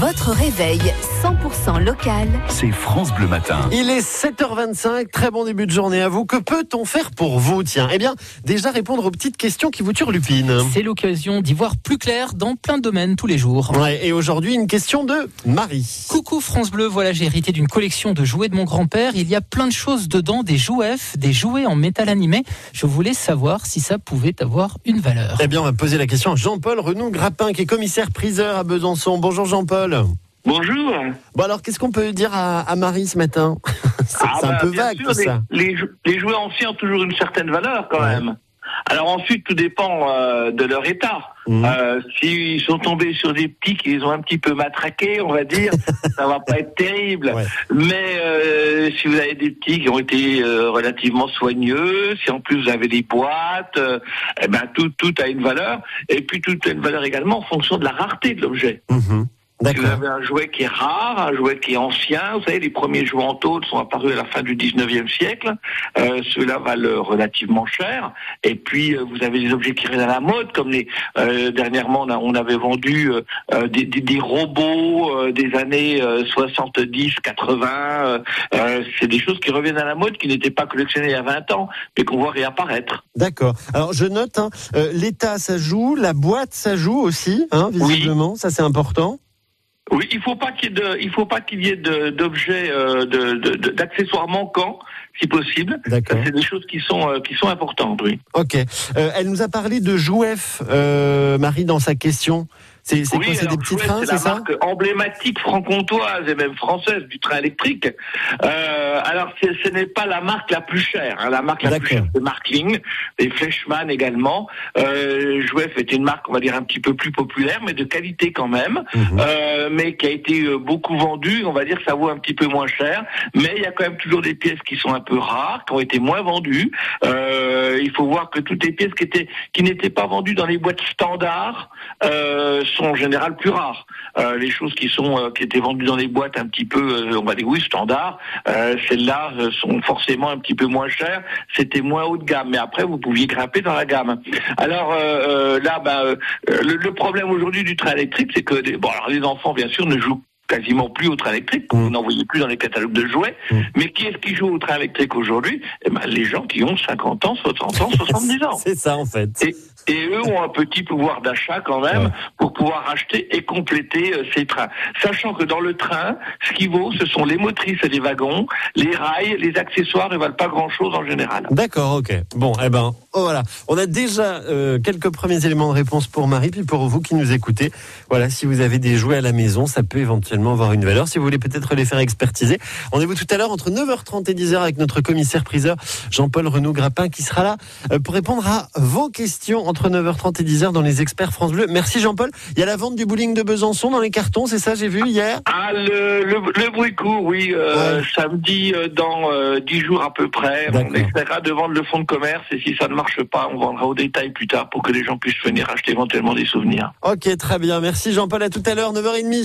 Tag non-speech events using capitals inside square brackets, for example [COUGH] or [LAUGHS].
Votre réveil 100% local. C'est France Bleu Matin. Il est 7h25, très bon début de journée à vous. Que peut-on faire pour vous? Tiens, eh bien, déjà répondre aux petites questions qui vous turlupinent. C'est l'occasion d'y voir plus clair dans plein de domaines tous les jours. Ouais, et aujourd'hui, une question de Marie. Coucou France Bleu, voilà j'ai hérité d'une collection de jouets de mon grand-père. Il y a plein de choses dedans, des jouets, des jouets en métal animé. Je voulais savoir si ça pouvait avoir une valeur. Eh bien, on va poser la question à Jean-Paul Renou-Grappin, qui est commissaire priseur à Besançon. Bonjour Jean-Paul. Bonjour. Bon alors, qu'est-ce qu'on peut dire à, à Marie ce matin [LAUGHS] C'est Ah c'est un bah, peu vague sûr, tout les, ça. Les, les jouets anciens ont toujours une certaine valeur quand Ouais. même. Alors ensuite, tout dépend euh, de leur état. Mhm. Euh, S'ils sont tombés sur des petits qui les ont un petit peu matraqués, on va dire, [LAUGHS] ça va pas être terrible. Ouais. Mais euh, si vous avez des petits qui ont été euh, relativement soigneux, si en plus vous avez des boîtes, eh ben tout tout a une valeur. Et puis tout a une valeur également en fonction de la rareté de l'objet. Mhm. Vous avez un jouet qui est rare, un jouet qui est ancien, vous savez, les premiers jouets en tôle sont apparus à la fin du 19e siècle. Euh, Ceux-là valent relativement cher. Et puis, euh, vous avez des objets qui restent à la mode, comme les euh, dernièrement, on, a- on avait vendu euh, euh, des, des- des robots euh, des années euh, 70, 80. euh, euh, C'est des choses qui reviennent à la mode, qui n'étaient pas collectionnées il y a 20 ans, mais qu'on voit réapparaître. D'accord. Alors, je note, hein, euh, l'état, ça joue, la boîte, ça joue aussi, hein, visiblement. Ça, c'est important. Oui, il faut pas qu'il y ait de, il faut pas qu'il y ait de- d'objets, euh, de- de- de- d'accessoires manquants, si possible. D'accord. C'est des choses qui sont euh, qui sont importantes, oui. Ok. Euh, elle nous a parlé de Jouef, euh, Marie, dans sa question. C'est oui, quoi C'est des petits trains, c'est ça marque emblématique franc-comtoise et même française du train électrique. Euh, alors, ce n'est pas la marque la plus chère. hein. La marque la plus chère, c'est Markling, et Fleischmann également. Euh, Jouef est une marque, on va dire, un petit peu plus populaire, mais de qualité quand même, Mhm. euh, mais qui a été beaucoup vendue. On va dire que ça vaut un petit peu moins cher, mais il y a quand même toujours des pièces qui sont un peu rares, qui ont été moins vendues. Euh, il faut voir que toutes les pièces qui étaient qui n'étaient pas vendues dans les boîtes standards euh, sont en général plus rares. Euh, les choses qui sont euh, qui étaient vendues dans les boîtes un petit peu, euh, on va dire oui standards, euh, celles-là sont forcément un petit peu moins chères. C'était moins haut de gamme, mais après vous pouviez grimper dans la gamme. Alors là, bah, le, le problème aujourd'hui du train électrique, c'est que les, bon, alors les enfants bien sûr ne jouent quasiment plus au train électrique, Mm. vous n'en voyez plus dans les catalogues de jouets, Mm. mais qui est-ce qui joue au train électrique aujourd'hui? Eh ben, Les gens qui ont 50 ans, 60 ans, [LAUGHS] 70 ans. C'est ça, en fait. Et, et eux ont un petit pouvoir d'achat quand même Ouais. pour pouvoir acheter et compléter euh, ces trains. Sachant que dans le train, ce qui vaut, ce sont les motrices et les wagons, les rails, les accessoires ne valent pas grand-chose en général. D'accord, ok. Bon, eh ben, oh, voilà. On a déjà euh, quelques premiers éléments de réponse pour Marie, puis pour vous qui nous écoutez. Voilà, si vous avez des jouets à la maison, ça peut éventuellement avoir une valeur. Si vous voulez peut-être les faire expertiser, rendez-vous tout à l'heure entre 9h30 et 10h avec notre commissaire priseur Jean-Paul Renaud-Grappin qui sera là euh, pour répondre à vos questions entre 9h30 et 10h dans les experts France Bleu. Merci Jean-Paul. Il y a la vente du bowling de Besançon dans les cartons, c'est ça, j'ai vu hier? Ah, le, le, le bruit court, oui, euh, Ouais. samedi euh, dans euh, 10 jours à peu près. On essaiera de vendre le fonds de commerce et si ça ne marche pas, on vendra au détail plus tard pour que les gens puissent venir acheter éventuellement des souvenirs. Ok, très bien. Merci Jean-Paul. À tout à l'heure, 9h30.